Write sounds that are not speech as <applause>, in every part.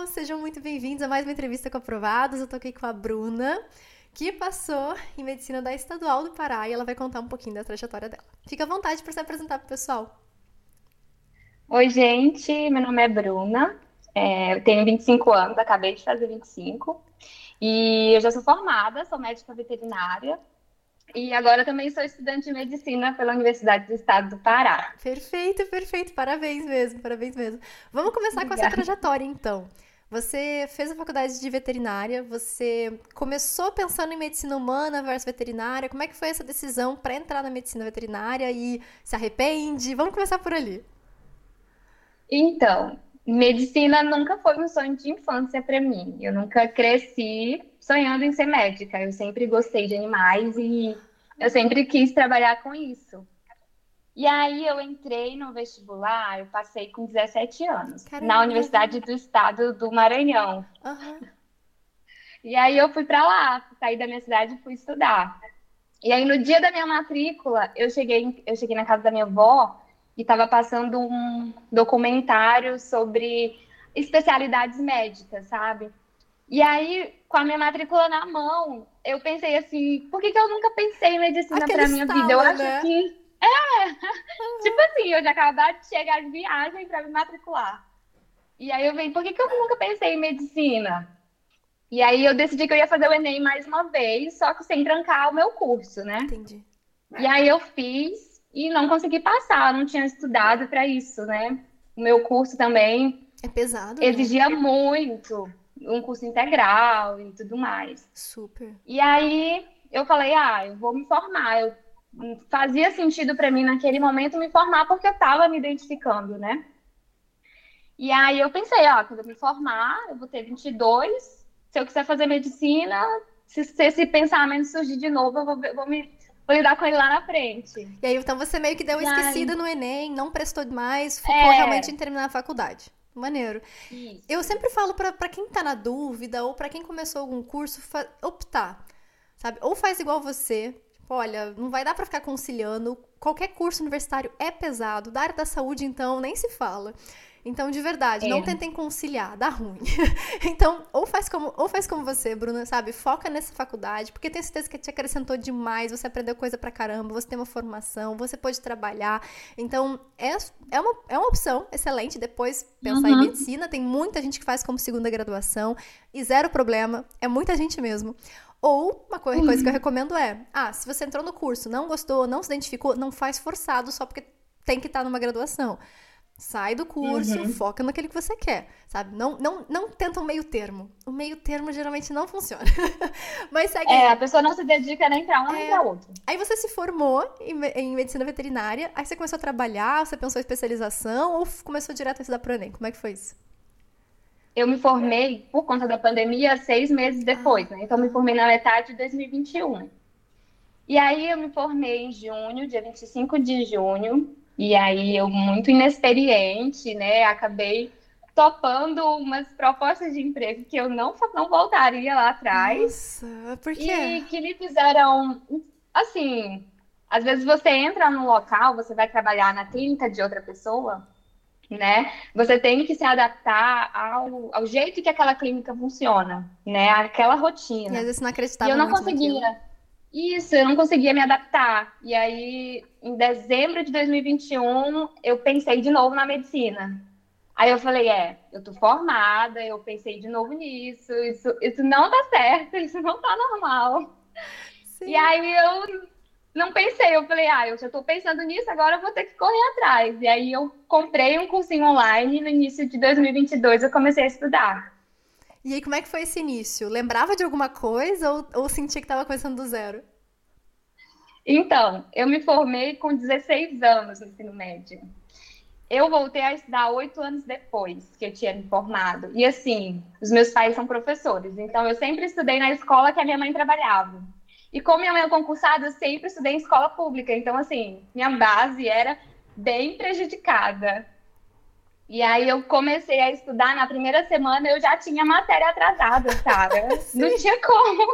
pessoal, sejam muito bem-vindos a mais uma entrevista com aprovados. Eu tô aqui com a Bruna, que passou em medicina da Estadual do Pará e ela vai contar um pouquinho da trajetória dela. Fica à vontade para se apresentar pro pessoal. Oi, gente, meu nome é Bruna, é, eu tenho 25 anos, acabei de fazer 25 e eu já sou formada, sou médica veterinária e agora também sou estudante de medicina pela Universidade do Estado do Pará. Perfeito, perfeito. Parabéns mesmo, parabéns mesmo. Vamos começar Obrigada. com essa trajetória, então. Você fez a faculdade de veterinária, você começou pensando em medicina humana versus veterinária. Como é que foi essa decisão para entrar na medicina veterinária e se arrepende? Vamos começar por ali. Então, medicina nunca foi um sonho de infância para mim. Eu nunca cresci sonhando em ser médica. Eu sempre gostei de animais e eu sempre quis trabalhar com isso. E aí eu entrei no vestibular, eu passei com 17 anos, Caramba. na Universidade do Estado do Maranhão. Uhum. E aí eu fui para lá, saí da minha cidade e fui estudar. E aí no dia da minha matrícula, eu cheguei, eu cheguei na casa da minha avó e estava passando um documentário sobre especialidades médicas, sabe? E aí, com a minha matrícula na mão, eu pensei assim, por que, que eu nunca pensei em medicina para minha vida? Eu acho né? que. É! <laughs> Tipo assim, eu já acabei de chegar de viagem para me matricular. E aí eu veio, por que, que eu nunca pensei em medicina? E aí eu decidi que eu ia fazer o Enem mais uma vez, só que sem trancar o meu curso, né? Entendi. E aí eu fiz e não consegui passar, não tinha estudado para isso, né? O meu curso também é pesado. Né? Exigia né? muito um curso integral e tudo mais. Super. E aí eu falei, ah, eu vou me formar. Eu, fazia sentido para mim naquele momento me formar porque eu estava me identificando, né? E aí eu pensei, ó, quando eu me formar, eu vou ter 22. Se eu quiser fazer medicina, se, se esse pensamento surgir de novo, eu vou, vou me vou lidar com ele lá na frente. E aí, então você meio que deu esquecida no Enem, não prestou mais, focou é... realmente em terminar a faculdade. Maneiro. Isso. Eu sempre falo para quem tá na dúvida ou para quem começou algum curso optar, sabe? Ou faz igual você, olha, não vai dar para ficar conciliando. Qualquer curso universitário é pesado. Da área da saúde, então, nem se fala. Então, de verdade, é. não tentem conciliar, dá ruim. <laughs> então, ou faz como, ou faz como você, Bruna, sabe? Foca nessa faculdade, porque tenho certeza que te acrescentou demais, você aprendeu coisa pra caramba, você tem uma formação, você pode trabalhar. Então, é, é, uma, é uma opção excelente depois pensar uhum. em medicina. Tem muita gente que faz como segunda graduação e zero problema, é muita gente mesmo. Ou uma coisa, coisa que eu uhum. recomendo é: ah, se você entrou no curso, não gostou, não se identificou, não faz forçado só porque tem que estar tá numa graduação. Sai do curso, uhum. foca naquele que você quer, sabe? Não, não, não tenta um meio termo. O meio termo geralmente não funciona. <laughs> Mas segue. É, a pessoa não se dedica nem para um é... nem para outro. Aí você se formou em, em, medicina veterinária, aí você começou a trabalhar, você pensou em especialização ou começou direto a estudar pro Enem? Como é que foi isso? Eu me formei por conta da pandemia seis meses depois, né? Então eu me formei na metade de 2021. E aí eu me formei em junho, dia 25 de junho, e aí eu, muito inexperiente, né, acabei topando umas propostas de emprego que eu não, não voltaria lá atrás. Nossa, por quê? E que me fizeram, assim, às vezes você entra num local, você vai trabalhar na clínica de outra pessoa, né? Você tem que se adaptar ao, ao jeito que aquela clínica funciona, né? Aquela rotina. E às vezes não acreditava E eu não conseguia. Naquilo. Isso, eu não conseguia me adaptar. E aí, em dezembro de 2021, eu pensei de novo na medicina. Aí eu falei, é, eu tô formada, eu pensei de novo nisso, isso, isso não tá certo, <laughs> isso não tá normal. Sim. E aí eu não pensei, eu falei, ah, eu já tô pensando nisso, agora eu vou ter que correr atrás. E aí eu comprei um cursinho online e no início de 2022 eu comecei a estudar. E aí, como é que foi esse início? Lembrava de alguma coisa ou, ou sentia que estava começando do zero? Então, eu me formei com 16 anos no ensino médio. Eu voltei a estudar oito anos depois que eu tinha me formado. E assim, os meus pais são professores, então eu sempre estudei na escola que a minha mãe trabalhava. E como minha mãe é concursada, eu sempre estudei em escola pública. Então, assim, minha base era bem prejudicada. E aí eu comecei a estudar, na primeira semana eu já tinha matéria atrasada, cara. <laughs> Não tinha como.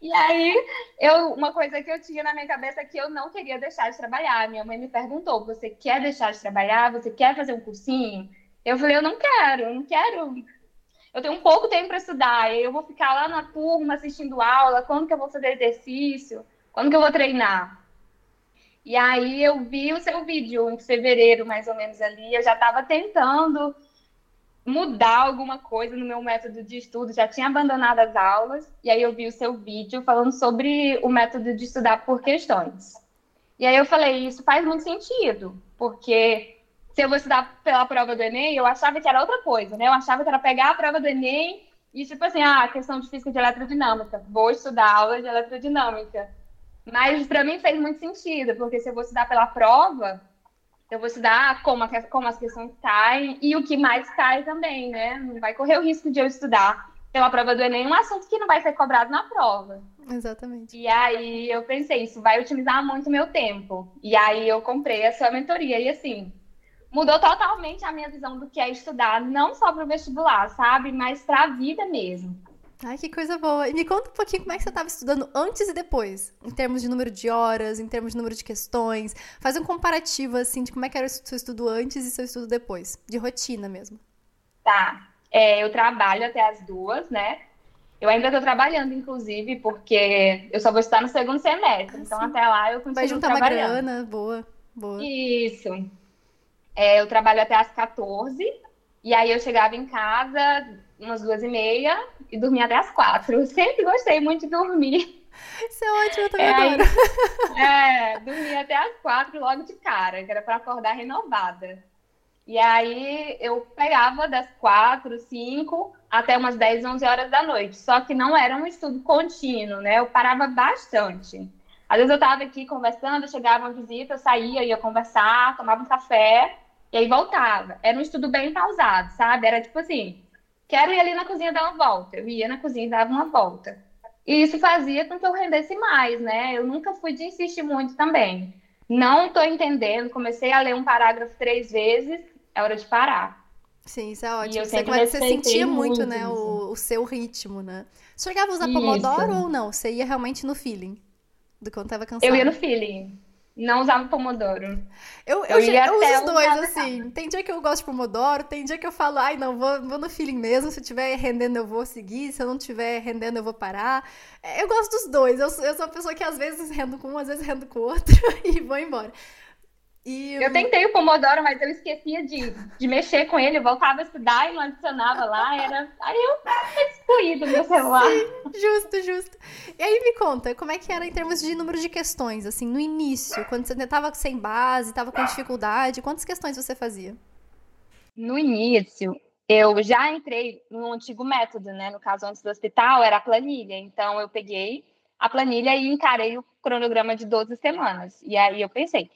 E aí, eu, uma coisa que eu tinha na minha cabeça é que eu não queria deixar de trabalhar. Minha mãe me perguntou: você quer deixar de trabalhar? Você quer fazer um cursinho? Eu falei, eu não quero, eu não quero. Eu tenho um pouco tempo para estudar, eu vou ficar lá na turma assistindo aula, quando que eu vou fazer exercício, quando que eu vou treinar. E aí eu vi o seu vídeo em fevereiro, mais ou menos ali, eu já estava tentando mudar alguma coisa no meu método de estudo, já tinha abandonado as aulas, e aí eu vi o seu vídeo falando sobre o método de estudar por questões. E aí eu falei, isso faz muito sentido, porque se eu vou estudar pela prova do Enem, eu achava que era outra coisa, né? Eu achava que era pegar a prova do Enem e, tipo assim, ah, questão de física de eletrodinâmica, vou estudar aula de eletrodinâmica. Mas para mim fez muito sentido, porque se eu vou estudar pela prova, eu vou estudar como, como as questões caem e o que mais cai também, né? Não vai correr o risco de eu estudar pela prova do Enem um assunto que não vai ser cobrado na prova. Exatamente. E aí eu pensei, isso vai utilizar muito meu tempo. E aí eu comprei a sua mentoria. E assim, mudou totalmente a minha visão do que é estudar, não só para o vestibular, sabe? Mas para a vida mesmo. Ai, que coisa boa. E me conta um pouquinho como é que você estava estudando antes e depois, em termos de número de horas, em termos de número de questões. Faz um comparativo, assim, de como é que era o seu estudo antes e seu estudo depois, de rotina mesmo. Tá. É, eu trabalho até as duas, né? Eu ainda estou trabalhando, inclusive, porque eu só vou estar no segundo semestre. Ah, então, sim. até lá eu continuo Vai juntar uma grana, boa, boa. Isso. É, eu trabalho até as 14, e aí eu chegava em casa umas duas e meia e dormia até as quatro. Sempre gostei muito de dormir. Isso é ótimo, eu também é, adoro. <laughs> É, dormia até as quatro logo de cara, que era para acordar renovada. E aí eu pegava das quatro, cinco, até umas 10, 11 horas da noite. Só que não era um estudo contínuo, né? Eu parava bastante. Às vezes eu estava aqui conversando, chegava uma visita, eu saía, ia conversar, tomava um café, e aí voltava. Era um estudo bem pausado, sabe? Era tipo assim, quero ir ali na cozinha dar uma volta. Eu ia na cozinha e dava uma volta. E isso fazia com que eu rendesse mais, né? Eu nunca fui de insistir muito também. Não estou entendendo, comecei a ler um parágrafo três vezes, é hora de parar. Sim, isso é ótimo. Você, você sentia muito, muito né, o, o, seu ritmo, né? Você chegava a usar isso. Pomodoro ou não? Você ia realmente no feeling do quando tava cansado? Eu ia no feeling. Não usava Pomodoro. Eu, eu, eu, eu uso os dois, assim. Tem dia que eu gosto de Pomodoro, tem dia que eu falo, ai, não, vou, vou no feeling mesmo. Se estiver rendendo, eu vou seguir. Se eu não estiver rendendo, eu vou parar. É, eu gosto dos dois. Eu, eu sou uma pessoa que às vezes rendo com um, às vezes rendo com o outro <laughs> e vou embora. E eu tentei o Pomodoro, mas eu esquecia de, de mexer com ele, eu voltava a estudar e não adicionava lá, era. Aí eu excluído meu celular. Sim, justo, justo. E aí me conta, como é que era em termos de número de questões, assim, no início, quando você estava sem base, estava com dificuldade, quantas questões você fazia? No início, eu já entrei no antigo método, né? No caso, antes do hospital, era a planilha. Então, eu peguei a planilha e encarei o cronograma de 12 semanas. E aí eu pensei,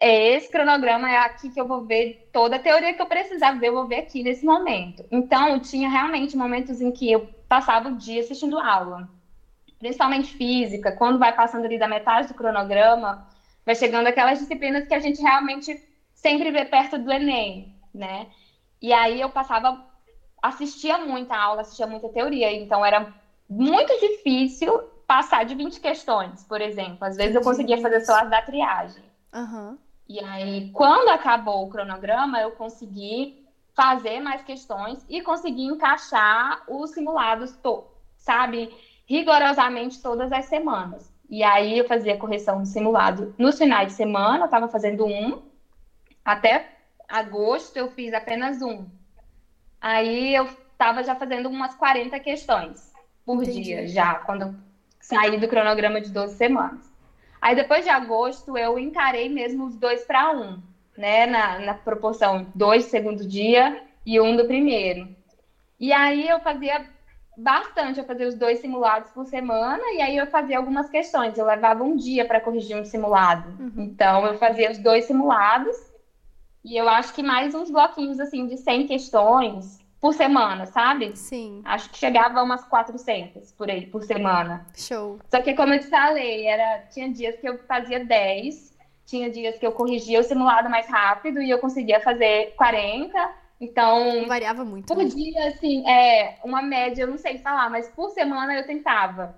é esse cronograma é aqui que eu vou ver toda a teoria que eu precisava ver, eu vou ver aqui nesse momento. Então, tinha realmente momentos em que eu passava o dia assistindo aula, principalmente física, quando vai passando ali da metade do cronograma, vai chegando aquelas disciplinas que a gente realmente sempre vê perto do Enem, né? E aí eu passava, assistia muita aula, assistia muita teoria, então era muito difícil passar de 20 questões, por exemplo. Às vezes eu conseguia fazer só as da triagem. Uhum. E aí, quando acabou o cronograma, eu consegui fazer mais questões e consegui encaixar os simulados, sabe, rigorosamente todas as semanas. E aí eu fazia correção do simulado nos finais de semana, eu estava fazendo um. Até agosto eu fiz apenas um. Aí eu estava já fazendo umas 40 questões por Entendi. dia, já, quando eu saí do cronograma de 12 semanas. Aí depois de agosto eu encarei mesmo os dois para um, né? Na, na proporção dois do segundo dia e um do primeiro. E aí eu fazia bastante, eu fazia os dois simulados por semana e aí eu fazia algumas questões. Eu levava um dia para corrigir um simulado. Uhum. Então eu fazia os dois simulados e eu acho que mais uns bloquinhos assim de 100 questões por semana, sabe? Sim. Acho que chegava a umas 400 por aí, por semana. Show. Só que, como eu te falei, era, tinha dias que eu fazia 10, tinha dias que eu corrigia o simulado mais rápido e eu conseguia fazer 40. Então. Variava muito. Por né? dia, assim, é uma média, eu não sei falar, mas por semana eu tentava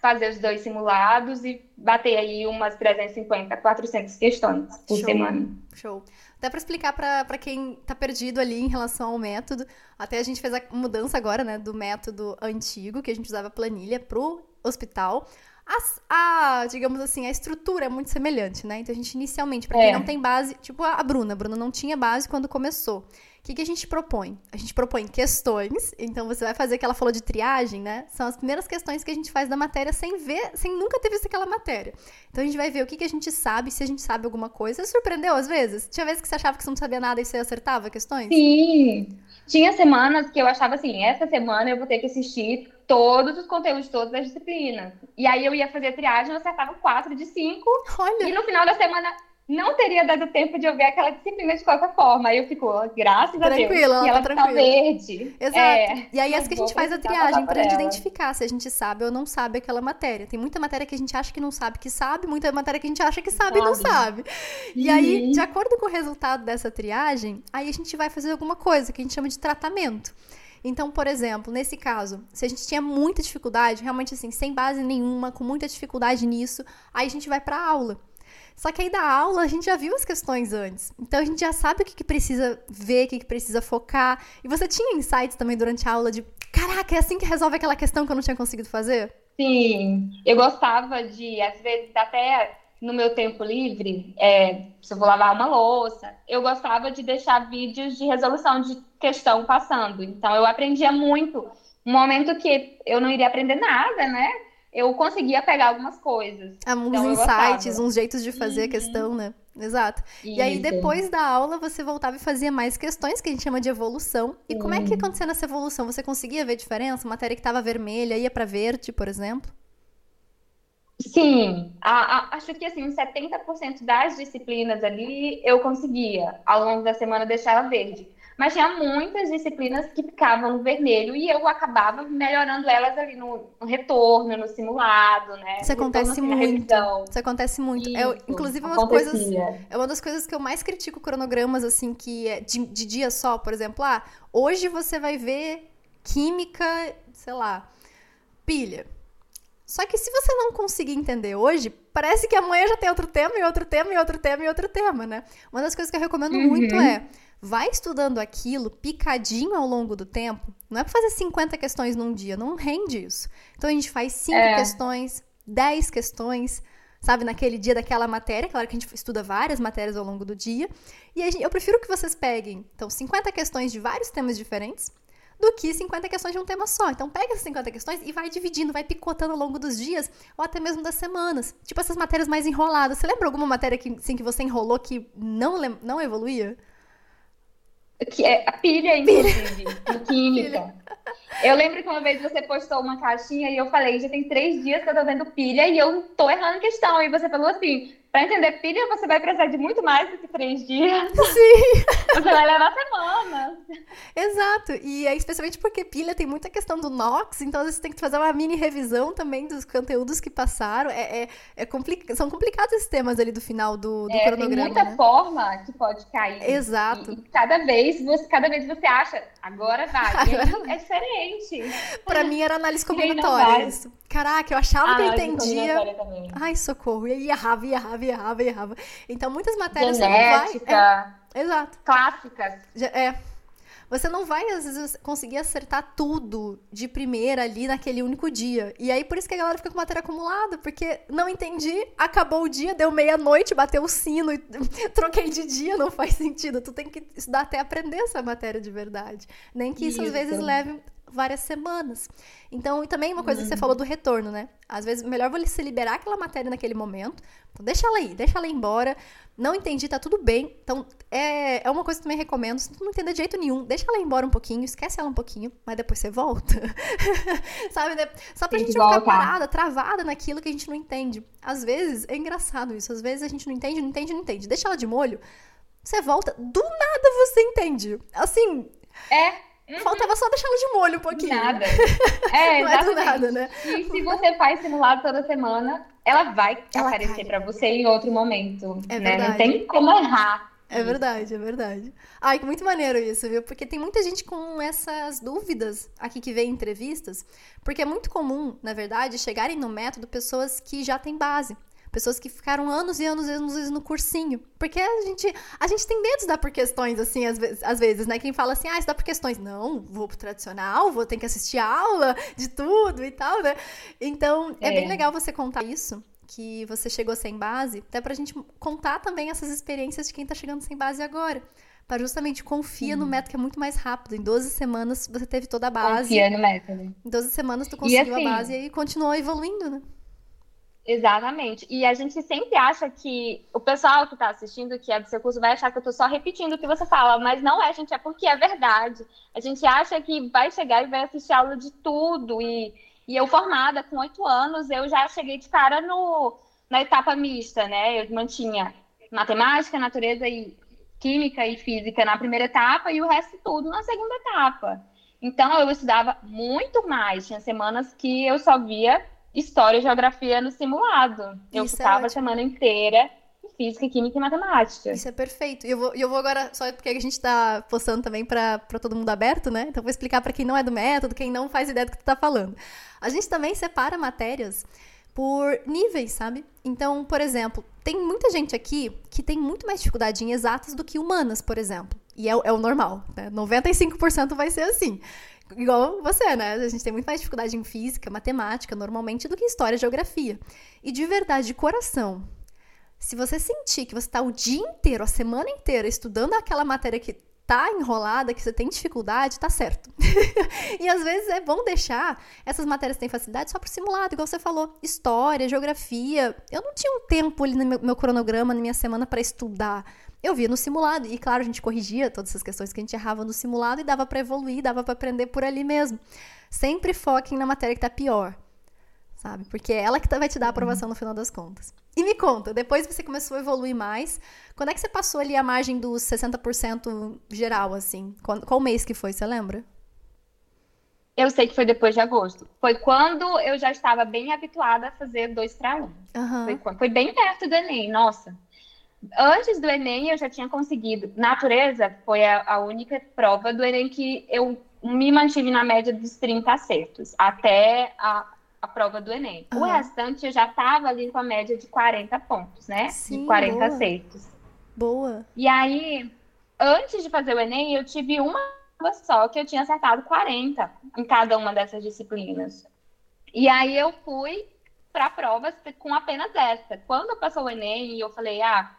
fazer os dois simulados e bater aí umas 350, 400 questões por Show. semana. Show. Dá para explicar para quem tá perdido ali em relação ao método. Até a gente fez a mudança agora, né, do método antigo, que a gente usava planilha, pro hospital. A, a, digamos assim, a estrutura é muito semelhante, né? Então a gente inicialmente, para quem é. não tem base, tipo a Bruna, a Bruna não tinha base quando começou. O que, que a gente propõe? A gente propõe questões, então você vai fazer que ela falou de triagem, né? São as primeiras questões que a gente faz da matéria sem ver, sem nunca ter visto aquela matéria. Então a gente vai ver o que, que a gente sabe, se a gente sabe alguma coisa. Você surpreendeu às vezes? Tinha vezes que você achava que você não sabia nada e você acertava questões? Sim. Tinha semanas que eu achava assim, essa semana eu vou ter que assistir todos os conteúdos, todas as disciplinas. E aí eu ia fazer a triagem, eu acertava quatro de cinco. Olha. E no final da semana não teria dado tempo de ouvir aquela disciplina de qualquer forma. Aí eu fico, graças a Deus. Tranquila, e ela tá, tá verde. Exato. É, e aí é que a gente faz a triagem pra gente identificar se a gente sabe ou não sabe aquela matéria. Tem muita matéria que a gente acha que não sabe que sabe, muita matéria que a gente acha que sabe, sabe. e não sabe. E uhum. aí, de acordo com o resultado dessa triagem, aí a gente vai fazer alguma coisa que a gente chama de tratamento. Então, por exemplo, nesse caso, se a gente tinha muita dificuldade, realmente assim, sem base nenhuma, com muita dificuldade nisso, aí a gente vai para aula. Só que aí da aula a gente já viu as questões antes. Então a gente já sabe o que, que precisa ver, o que, que precisa focar. E você tinha insights também durante a aula de caraca, é assim que resolve aquela questão que eu não tinha conseguido fazer? Sim, eu gostava de, às vezes, até no meu tempo livre, é, se eu vou lavar uma louça, eu gostava de deixar vídeos de resolução de questão passando. Então eu aprendia muito. Um momento que eu não iria aprender nada, né? Eu conseguia pegar algumas coisas. Ah, uns então, insights, uns jeitos de fazer uhum. a questão, né? Exato. Isso. E aí, depois da aula, você voltava e fazia mais questões, que a gente chama de evolução. E como é que acontecia nessa evolução? Você conseguia ver diferença? Matéria que estava vermelha ia para verde, por exemplo? Sim, a, a, acho que assim, 70% das disciplinas ali eu conseguia ao longo da semana deixar ela verde. Mas tinha muitas disciplinas que ficavam no vermelho e eu acabava melhorando elas ali no, no retorno, no simulado, né? Isso acontece retorno, assim, muito. Isso acontece muito. Isso, é, inclusive, uma das, coisas, é uma das coisas que eu mais critico cronogramas, assim, que é de, de dia só, por exemplo. Ah, hoje você vai ver química, sei lá, pilha. Só que se você não conseguir entender hoje, parece que amanhã já tem outro tema, e outro tema, e outro tema, e outro tema, né? Uma das coisas que eu recomendo uhum. muito é vai estudando aquilo picadinho ao longo do tempo. Não é para fazer 50 questões num dia, não rende isso. Então a gente faz 5 é. questões, 10 questões, sabe, naquele dia daquela matéria. Claro que a gente estuda várias matérias ao longo do dia. E gente, eu prefiro que vocês peguem, então, 50 questões de vários temas diferentes do que 50 questões de um tema só. Então pega essas 50 questões e vai dividindo, vai picotando ao longo dos dias ou até mesmo das semanas. Tipo essas matérias mais enroladas. Você lembra alguma matéria que, assim, que você enrolou que não, não evoluía? Que é a pilha, inclusive, em <laughs> química. Eu lembro que uma vez você postou uma caixinha e eu falei, já tem três dias que eu tô vendo pilha e eu tô errando questão. E você falou assim, para entender pilha, você vai precisar de muito mais do que três dias. Sim. <laughs> Você vai levar semanas. Exato. E é especialmente porque pilha tem muita questão do NOx, então você tem que fazer uma mini revisão também dos conteúdos que passaram. É, é, é compli são complicados esses temas ali do final do, do é, cronograma. Tem muita né? forma que pode cair. Exato. E, cada vez você, cada vez você acha, agora vai. <laughs> Agora... é diferente. Para mim era análise <laughs> combinatória isso. Caraca, eu achava ah, que eu entendia. Ai, socorro. E aí errava, e errava, e errava, errava. Então, muitas matérias Genética, você não vai. É, exato. Clássicas. É. Você não vai, às vezes, conseguir acertar tudo de primeira ali naquele único dia. E aí, por isso que a galera fica com matéria acumulada, porque não entendi, acabou o dia, deu meia-noite, bateu o sino e <laughs> troquei de dia, não faz sentido. Tu tem que estudar até aprender essa matéria de verdade. Nem que isso, isso. às vezes leve várias semanas. Então, e também uma coisa uhum. que você uhum. falou do retorno, né? Às vezes, melhor você liberar aquela matéria naquele momento. Então, deixa ela aí, deixa ela ir embora. Não entendi, tá tudo bem. Então, é, é uma coisa que também recomendo. Se tu não entender de jeito nenhum, deixa ela ir embora um pouquinho, esquece ela um pouquinho, mas depois você volta. <laughs> Sabe? Né? Só pra Tem gente não ficar parada, travada naquilo que a gente não entende. Às vezes, é engraçado isso. Às vezes a gente não entende, não entende, não entende. Deixa ela de molho. Você volta, do nada você entende. Assim. É, Uhum. Faltava só deixar ela de molho um pouquinho. Nada. <laughs> É, não é nada, né? E se você faz simulado toda semana, ela vai ela aparecer para você em outro momento. É né? Não tem como errar. É verdade, é verdade. Ai, que muito maneiro isso, viu? Porque tem muita gente com essas dúvidas aqui que vê em entrevistas, porque é muito comum, na verdade, chegarem no método pessoas que já têm base. Pessoas que ficaram anos e anos e anos no cursinho. Porque a gente, a gente tem medo de dar por questões, assim, às vezes, às vezes, né? Quem fala assim, ah, isso dá por questões. Não, vou pro tradicional, vou ter que assistir aula de tudo e tal, né? Então, é, é bem legal você contar isso que você chegou sem base, até pra gente contar também essas experiências de quem tá chegando sem base agora. Para justamente confia no método que é muito mais rápido. Em 12 semanas você teve toda a base. Confia no método. Em 12 semanas tu conseguiu assim, a base e aí continuou evoluindo, né? Exatamente. E a gente sempre acha que o pessoal que está assistindo, que é do seu curso, vai achar que eu estou só repetindo o que você fala, mas não é, gente, é porque é verdade. A gente acha que vai chegar e vai assistir aula de tudo. E, e eu, formada com oito anos, eu já cheguei de cara no, na etapa mista, né? Eu mantinha matemática, natureza e química e física na primeira etapa e o resto tudo na segunda etapa. Então eu estudava muito mais. Tinha semanas que eu só via história e geografia no simulado. Eu Isso é ficava é a semana inteira em física, química e matemática. Isso é perfeito. E eu vou, eu vou agora, só porque a gente está postando também para todo mundo aberto, né? Então vou explicar para quem não é do método, quem não faz ideia do que tu tá falando. A gente também separa matérias por níveis, sabe? Então, por exemplo, tem muita gente aqui que tem muito mais dificuldade em exatas do que humanas, por exemplo. E é, é o normal, né? 95% vai ser assim. Igual você, né? A gente tem muito mais dificuldade em física, matemática, normalmente, do que história e geografia. E de verdade, de coração, se você sentir que você está o dia inteiro, a semana inteira, estudando aquela matéria que tá enrolada, que você tem dificuldade, tá certo. <laughs> e às vezes é bom deixar essas matérias que têm facilidade só pro simulado, igual você falou, história, geografia. Eu não tinha um tempo ali no meu, meu cronograma, na minha semana para estudar. Eu via no simulado e claro, a gente corrigia todas essas questões que a gente errava no simulado e dava para evoluir, dava para aprender por ali mesmo. Sempre foquem na matéria que tá pior sabe? Porque é ela que tá, vai te dar a aprovação no final das contas. E me conta, depois você começou a evoluir mais, quando é que você passou ali a margem dos 60% geral, assim? Qual, qual mês que foi, você lembra? Eu sei que foi depois de agosto. Foi quando eu já estava bem habituada a fazer dois para um. Uhum. Foi, foi, bem perto do Enem, nossa. Antes do Enem, eu já tinha conseguido. Natureza foi a, a única prova do Enem que eu me mantive na média dos 30 acertos, até a, a prova do Enem. Uhum. O restante eu já estava ali com a média de 40 pontos, né? Sim, de 40 boa. aceitos. Boa. E aí, antes de fazer o Enem, eu tive uma só que eu tinha acertado 40 em cada uma dessas disciplinas. E aí eu fui para provas com apenas essa. Quando passou o Enem, eu falei: "Ah,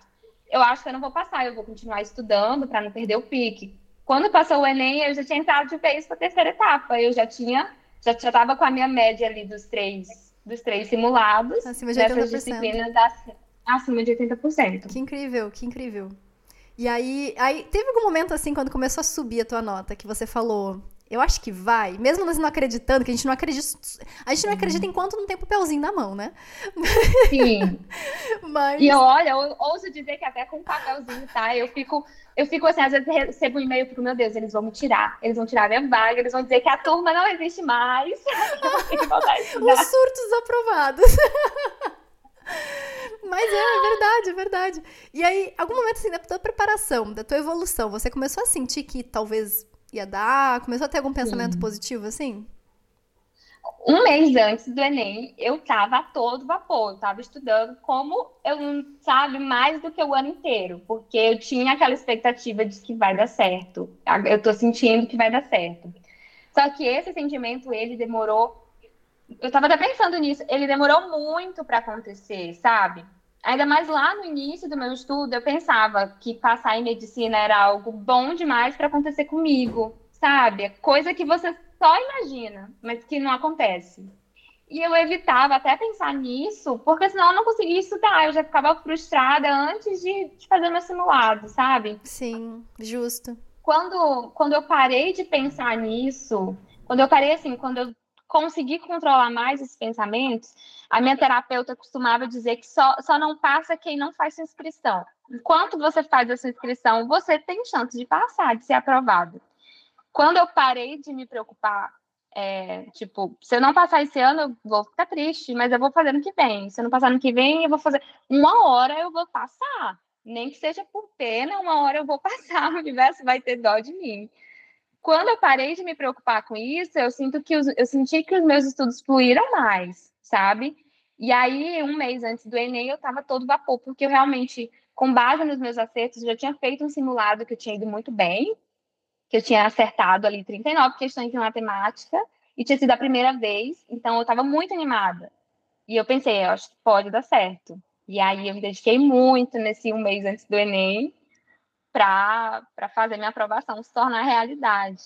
eu acho que eu não vou passar, eu vou continuar estudando para não perder o pique". Quando passou o Enem, eu já tinha entrado de vez para a terceira etapa. Eu já tinha já estava com a minha média ali dos três, dos três simulados. Acima de 80%. Dessas disciplinas acima de 80%. Que incrível, que incrível. E aí, aí, teve algum momento assim, quando começou a subir a tua nota, que você falou, eu acho que vai, mesmo nós não acreditando, que a gente não acredita. A gente não acredita enquanto não tem papelzinho na mão, né? Sim. <laughs> Mas... E olha, eu ouso dizer que até com papelzinho, tá? Eu fico eu fico assim, às vezes recebo um e-mail pro meu Deus, eles vão me tirar, eles vão tirar minha vaga, eles vão dizer que a turma não existe mais. <laughs> Os surtos aprovados. <laughs> Mas é, é verdade, é verdade. E aí, algum momento assim, da tua preparação, da tua evolução, você começou a sentir que talvez ia dar? Começou a ter algum pensamento Sim. positivo assim? um mês antes do Enem, eu estava a todo vapor, eu estava estudando como eu, sabe, mais do que o ano inteiro, porque eu tinha aquela expectativa de que vai dar certo. Eu estou sentindo que vai dar certo. Só que esse sentimento, ele demorou. Eu estava até pensando nisso, ele demorou muito para acontecer, sabe? Ainda mais lá no início do meu estudo, eu pensava que passar em medicina era algo bom demais para acontecer comigo, sabe? Coisa que você só imagina, mas que não acontece. E eu evitava até pensar nisso, porque senão eu não conseguia estudar, eu já ficava frustrada antes de, de fazer meu simulado, sabe? Sim, justo. Quando, quando eu parei de pensar nisso, quando eu parei assim, quando eu consegui controlar mais esses pensamentos, a minha terapeuta costumava dizer que só, só não passa quem não faz sua inscrição. Enquanto você faz a sua inscrição, você tem chance de passar, de ser aprovado. Quando eu parei de me preocupar, é, tipo, se eu não passar esse ano, eu vou ficar triste, mas eu vou fazer no que vem. Se eu não passar no que vem, eu vou fazer. Uma hora eu vou passar. Nem que seja por pena, uma hora eu vou <laughs> passar. O universo vai ter dó de mim. Quando eu parei de me preocupar com isso, eu sinto que os, eu senti que os meus estudos fluíram mais, sabe? E aí, um mês antes do Enem, eu estava todo vapor, porque eu realmente, com base nos meus acertos, já tinha feito um simulado que eu tinha ido muito bem, que eu tinha acertado ali 39 questões de matemática, e tinha sido a primeira vez, então eu estava muito animada. E eu pensei, eu acho que pode dar certo. E aí eu me dediquei muito nesse um mês antes do Enem para fazer minha aprovação se tornar realidade.